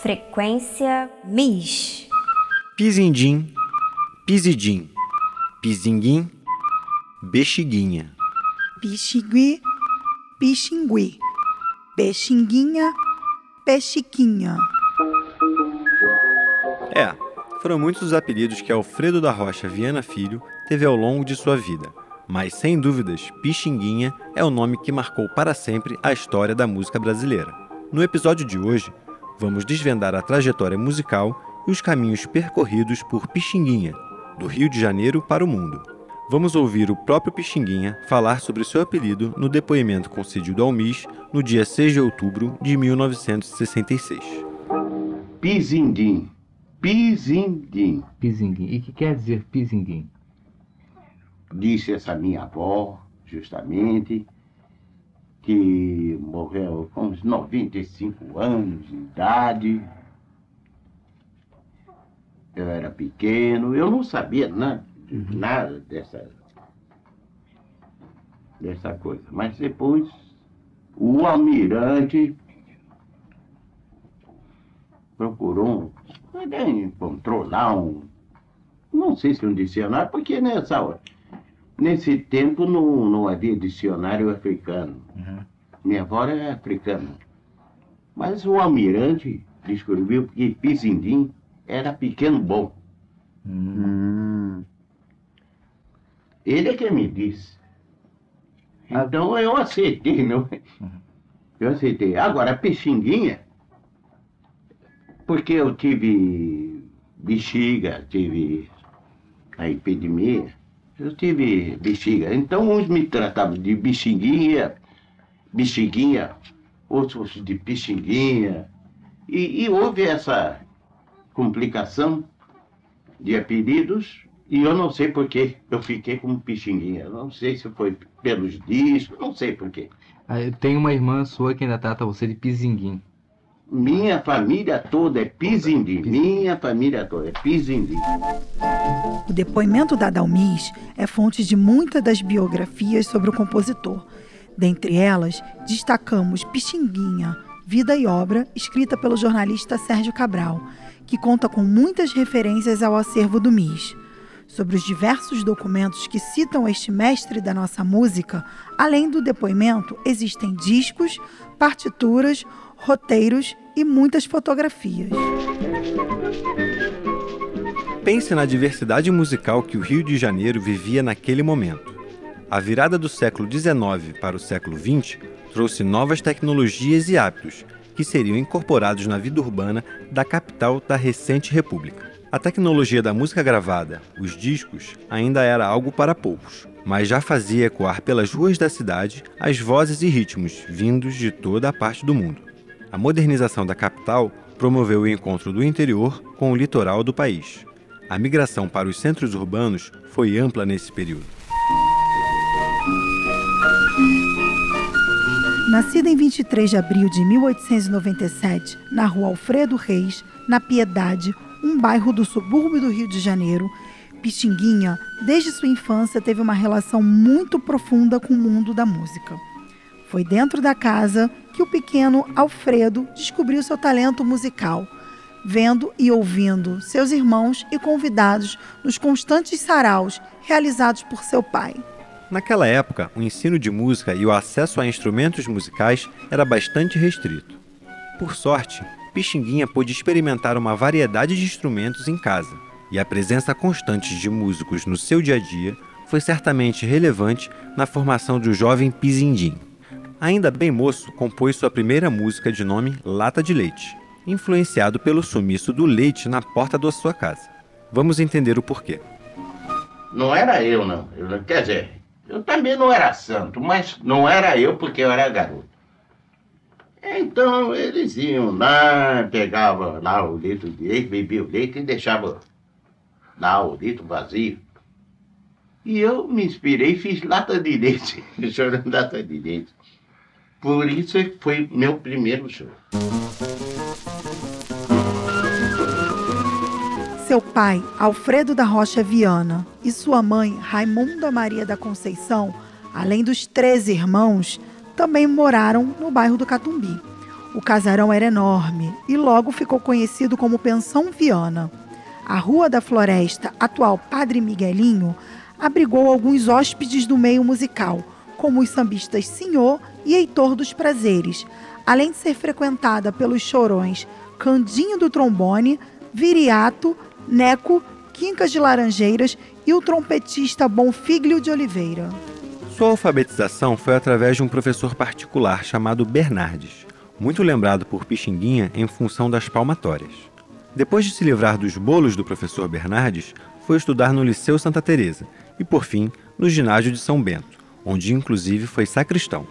Frequência MIS. Pizindim, Pizidim, Pizinguim, Bexiguinha. Pixigui, Pixingui, Pexinguinha, Pechiquinha. É, foram muitos os apelidos que Alfredo da Rocha Viana Filho teve ao longo de sua vida, mas sem dúvidas, Pixinguinha é o nome que marcou para sempre a história da música brasileira. No episódio de hoje, vamos desvendar a trajetória musical e os caminhos percorridos por Pixinguinha, do Rio de Janeiro para o mundo. Vamos ouvir o próprio Pixinguinha falar sobre seu apelido no depoimento concedido ao MIS no dia 6 de outubro de 1966. Pizindim. Pizindim. Pizinguim. E o que quer dizer pizinguim? Disse essa minha avó, justamente, que morreu com uns 95 anos de idade. Eu era pequeno, eu não sabia nada, nada dessa, dessa coisa. Mas depois o almirante procurou, ele encontrou lá um, não sei se um dicionário, porque nessa hora, nesse tempo não, não havia dicionário africano. Minha avó é africana. Mas o almirante descobriu que Pizindim era pequeno bom. Ele é que me disse. Então eu aceitei, não? Eu aceitei. Agora, Pixinguinha, porque eu tive bexiga, tive a epidemia, eu tive bexiga. Então uns me tratavam de bexiguinha, bexiguinha, outros de pixinguinha. E, e houve essa complicação de apelidos e eu não sei por que eu fiquei como pixinguinha. Não sei se foi pelos discos, não sei por quê. Ah, tenho uma irmã sua que ainda trata você de pizinguim. Minha família toda é pizindim. Minha família toda é pizindim. O depoimento da Dalmis é fonte de muitas das biografias sobre o compositor. Dentre elas, destacamos Pixinguinha, Vida e Obra, escrita pelo jornalista Sérgio Cabral, que conta com muitas referências ao acervo do MIS. Sobre os diversos documentos que citam este mestre da nossa música, além do depoimento, existem discos, partituras, roteiros e muitas fotografias. Pense na diversidade musical que o Rio de Janeiro vivia naquele momento. A virada do século XIX para o século XX trouxe novas tecnologias e hábitos que seriam incorporados na vida urbana da capital da recente República. A tecnologia da música gravada, os discos, ainda era algo para poucos, mas já fazia ecoar pelas ruas da cidade as vozes e ritmos vindos de toda a parte do mundo. A modernização da capital promoveu o encontro do interior com o litoral do país. A migração para os centros urbanos foi ampla nesse período. Nascida em 23 de abril de 1897, na rua Alfredo Reis, na Piedade, um bairro do subúrbio do Rio de Janeiro, Pixinguinha, desde sua infância, teve uma relação muito profunda com o mundo da música. Foi dentro da casa que o pequeno Alfredo descobriu seu talento musical, vendo e ouvindo seus irmãos e convidados nos constantes saraus realizados por seu pai. Naquela época, o ensino de música e o acesso a instrumentos musicais era bastante restrito. Por sorte, Pixinguinha pôde experimentar uma variedade de instrumentos em casa, e a presença constante de músicos no seu dia a dia foi certamente relevante na formação do jovem Pizindim. Ainda bem moço, compôs sua primeira música de nome Lata de Leite, influenciado pelo sumiço do leite na porta da sua casa. Vamos entender o porquê. Não era eu, não. Eu, quer dizer, eu também não era santo, mas não era eu porque eu era garoto. Então eles iam lá, pegavam lá o litro de leite, bebiam o leite e deixavam lá o litro vazio. E eu me inspirei e fiz lata de leite, chorando lata de leite. Por isso é foi meu primeiro show. Seu pai, Alfredo da Rocha Viana, e sua mãe, Raimunda Maria da Conceição, além dos 13 irmãos, também moraram no bairro do Catumbi. O casarão era enorme e logo ficou conhecido como Pensão Viana. A Rua da Floresta, atual Padre Miguelinho, abrigou alguns hóspedes do meio musical, como os sambistas Senhor e Heitor dos Prazeres, além de ser frequentada pelos chorões Candinho do Trombone, Viriato, Neco, Quincas de Laranjeiras e o trompetista Bonfiglio de Oliveira. Sua alfabetização foi através de um professor particular chamado Bernardes, muito lembrado por Pixinguinha em função das palmatórias. Depois de se livrar dos bolos do professor Bernardes, foi estudar no Liceu Santa Teresa e, por fim, no ginásio de São Bento, onde inclusive foi sacristão.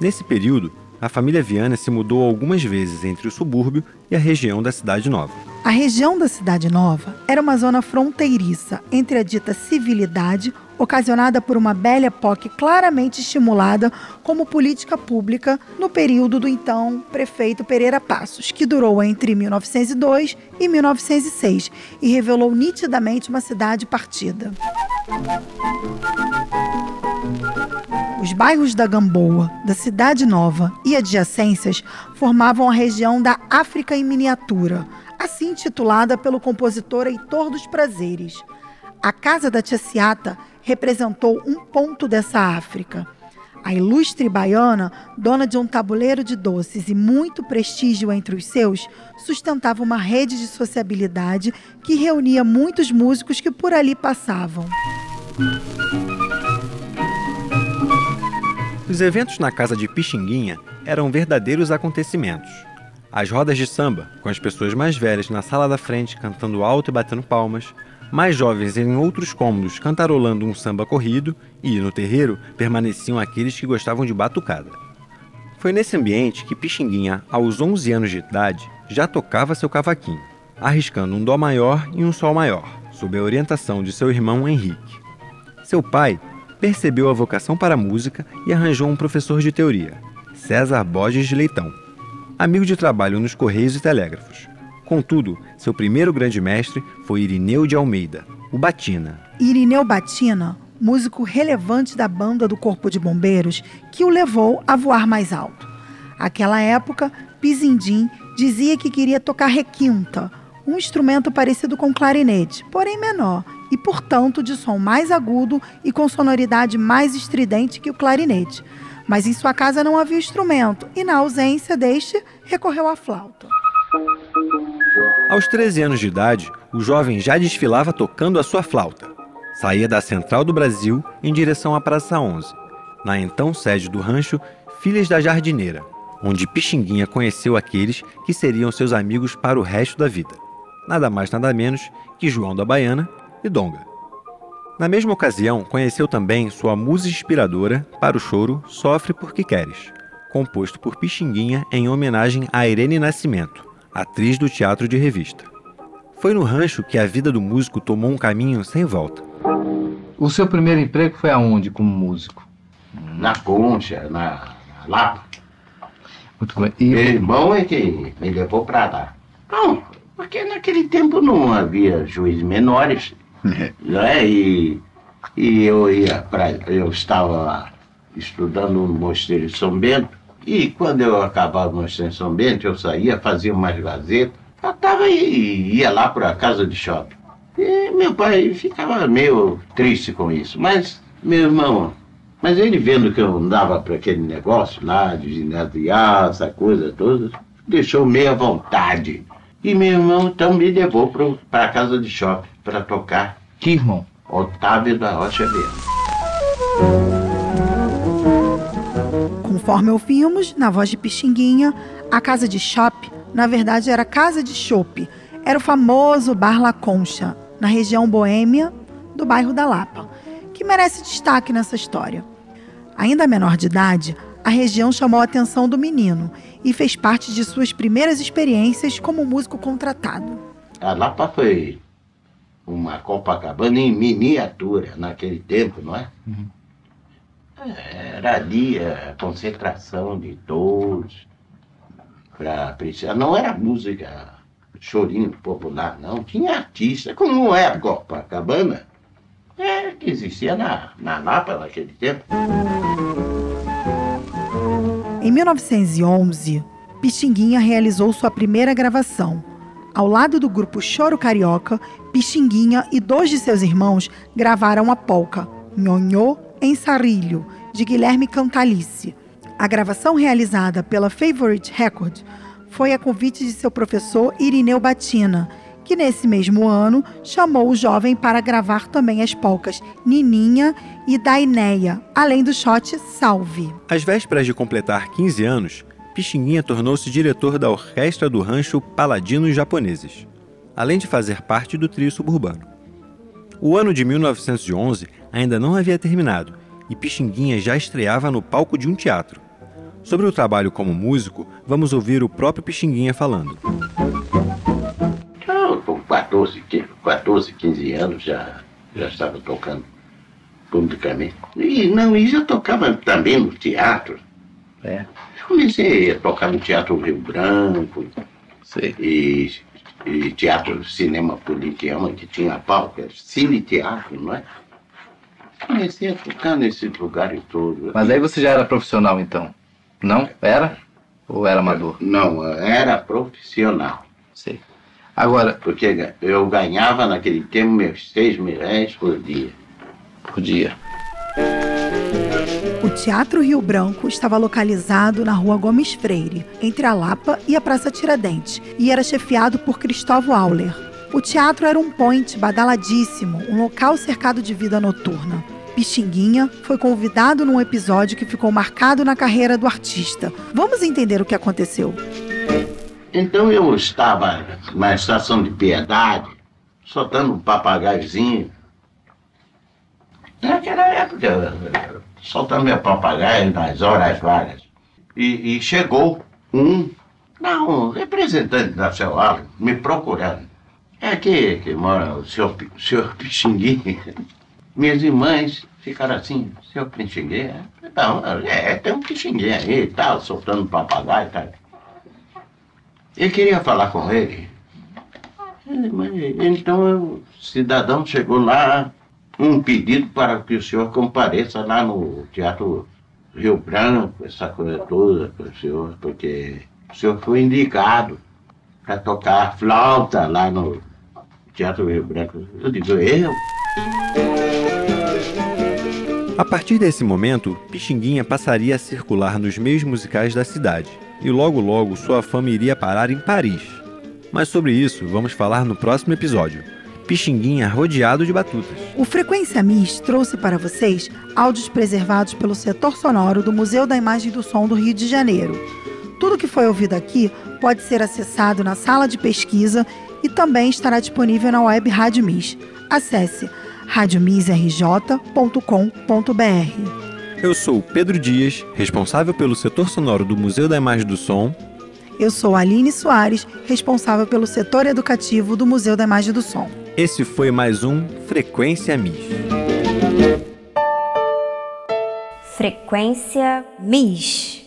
Nesse período, a família Viana se mudou algumas vezes entre o subúrbio e a região da Cidade Nova. A região da Cidade Nova era uma zona fronteiriça entre a dita civilidade, ocasionada por uma Belle Époque claramente estimulada como política pública no período do então prefeito Pereira Passos, que durou entre 1902 e 1906 e revelou nitidamente uma cidade partida. Os bairros da Gamboa, da Cidade Nova e adjacências formavam a região da África em miniatura, assim titulada pelo compositor Heitor dos Prazeres. A Casa da Tia Ciata representou um ponto dessa África. A ilustre baiana, dona de um tabuleiro de doces e muito prestígio entre os seus, sustentava uma rede de sociabilidade que reunia muitos músicos que por ali passavam. Os eventos na casa de Pixinguinha eram verdadeiros acontecimentos. As rodas de samba, com as pessoas mais velhas na sala da frente cantando alto e batendo palmas, mais jovens em outros cômodos cantarolando um samba corrido e, no terreiro, permaneciam aqueles que gostavam de batucada. Foi nesse ambiente que Pixinguinha, aos 11 anos de idade, já tocava seu cavaquinho, arriscando um dó maior e um sol maior, sob a orientação de seu irmão Henrique. Seu pai percebeu a vocação para a música e arranjou um professor de teoria, César Borges de Leitão, amigo de trabalho nos Correios e Telégrafos, Contudo, seu primeiro grande mestre foi Irineu de Almeida, o Batina. Irineu Batina, músico relevante da banda do Corpo de Bombeiros, que o levou a voar mais alto. Aquela época, Pizindim dizia que queria tocar requinta, um instrumento parecido com clarinete, porém menor e, portanto, de som mais agudo e com sonoridade mais estridente que o clarinete. Mas em sua casa não havia instrumento e, na ausência deste, recorreu à flauta. Aos 13 anos de idade, o jovem já desfilava tocando a sua flauta. Saía da Central do Brasil em direção à Praça 11, na então sede do rancho Filhas da Jardineira, onde Pixinguinha conheceu aqueles que seriam seus amigos para o resto da vida. Nada mais nada menos que João da Baiana e Donga. Na mesma ocasião, conheceu também sua musa inspiradora para o choro Sofre Porque Queres, composto por Pixinguinha em homenagem a Irene Nascimento, atriz do teatro de revista. Foi no rancho que a vida do músico tomou um caminho sem volta. O seu primeiro emprego foi aonde como músico? Na Concha, na, na Lapa. Muito bem. E... Meu irmão é que me levou para lá. Não, porque naquele tempo não havia juízes menores. né? E, e eu ia para. Eu estava estudando no Mosteiro de São Bento e quando eu acabava no São Bento, eu saía, fazia umas gazetas, eu tava e ia lá para a casa de shopping. E meu pai ficava meio triste com isso. Mas, meu irmão, mas ele vendo que eu andava para aquele negócio lá, de ginasiar, essa coisa toda, deixou meia vontade. E meu irmão então me levou para a casa de shopping para tocar. Que irmão? Otávio da Rocha Verde. Conforme ouvimos, na voz de Pixinguinha, a casa de Shop, na verdade, era casa de chope. Era o famoso Bar La Concha, na região boêmia do bairro da Lapa, que merece destaque nessa história. Ainda menor de idade, a região chamou a atenção do menino e fez parte de suas primeiras experiências como músico contratado. A Lapa foi uma Copacabana em miniatura naquele tempo, não é? Uhum. Era ali a concentração de todos para apreciar. Não era música chorinho popular, não. Tinha artista, como não é Copacabana, é, que existia na, na Lapa naquele tempo. Em 1911, Pixinguinha realizou sua primeira gravação. Ao lado do grupo Choro Carioca, Pixinguinha e dois de seus irmãos gravaram a polca Nhonhô em Sarilho, de Guilherme Cantalice. A gravação realizada pela Favorite Record foi a convite de seu professor Irineu Batina, que nesse mesmo ano chamou o jovem para gravar também as polcas Nininha e Daineia, além do shot Salve. Às vésperas de completar 15 anos, Pixinguinha tornou-se diretor da orquestra do rancho Paladinos Japoneses, além de fazer parte do trio suburbano. O ano de 1911 ainda não havia terminado e Pixinguinha já estreava no palco de um teatro. Sobre o trabalho como músico, vamos ouvir o próprio Pixinguinha falando. Eu, com 14, 14, 15 anos, já, já estava tocando publicamente. E não, e já tocava também no teatro. É. Comecei a tocar no Teatro Rio Branco. Sei. E, e Teatro Cinema Politeama, que tinha palco, era cine teatro, não é? Comecei a tocar nesses lugares todos. Mas aí você já era profissional então? Não? Era? Ou era amador? Não, era profissional. Sei. Agora, Porque eu ganhava naquele tempo meus seis mil reais por dia. por dia. O Teatro Rio Branco estava localizado na rua Gomes Freire, entre a Lapa e a Praça Tiradentes, e era chefiado por Cristóvão Auler. O teatro era um point badaladíssimo, um local cercado de vida noturna. Pixinguinha foi convidado num episódio que ficou marcado na carreira do artista. Vamos entender o que aconteceu. Então eu estava na estação de piedade, soltando um papagaiozinho. Naquela época, soltando meu papagaio nas horas vagas. E, e chegou um, não, um representante Allen, me procurando. É aqui que mora o senhor, senhor Pixinguinha. Minhas irmãs ficaram assim, senhor Pixinguinha? Não, é, tem um Pixinguinha aí e tal, soltando papagaio e tal. Eu queria falar com ele. Então o cidadão chegou lá, um pedido para que o senhor compareça lá no Teatro Rio Branco, essa coisa toda para o senhor, porque o senhor foi indicado para tocar flauta lá no Teatro Rio Branco. Eu digo, eu? A partir desse momento, Pixinguinha passaria a circular nos meios musicais da cidade, e logo logo sua fama iria parar em Paris. Mas sobre isso vamos falar no próximo episódio. Pixinguinha rodeado de batutas. O Frequência MIS trouxe para vocês áudios preservados pelo setor sonoro do Museu da Imagem e do Som do Rio de Janeiro. Tudo que foi ouvido aqui pode ser acessado na sala de pesquisa e também estará disponível na web Rádio MIS. Acesse radiomisrj.com.br. Eu sou o Pedro Dias, responsável pelo setor sonoro do Museu da Imagem e do Som. Eu sou Aline Soares, responsável pelo setor educativo do Museu da Imagem e do Som. Esse foi mais um Frequência MIS. Frequência MIS.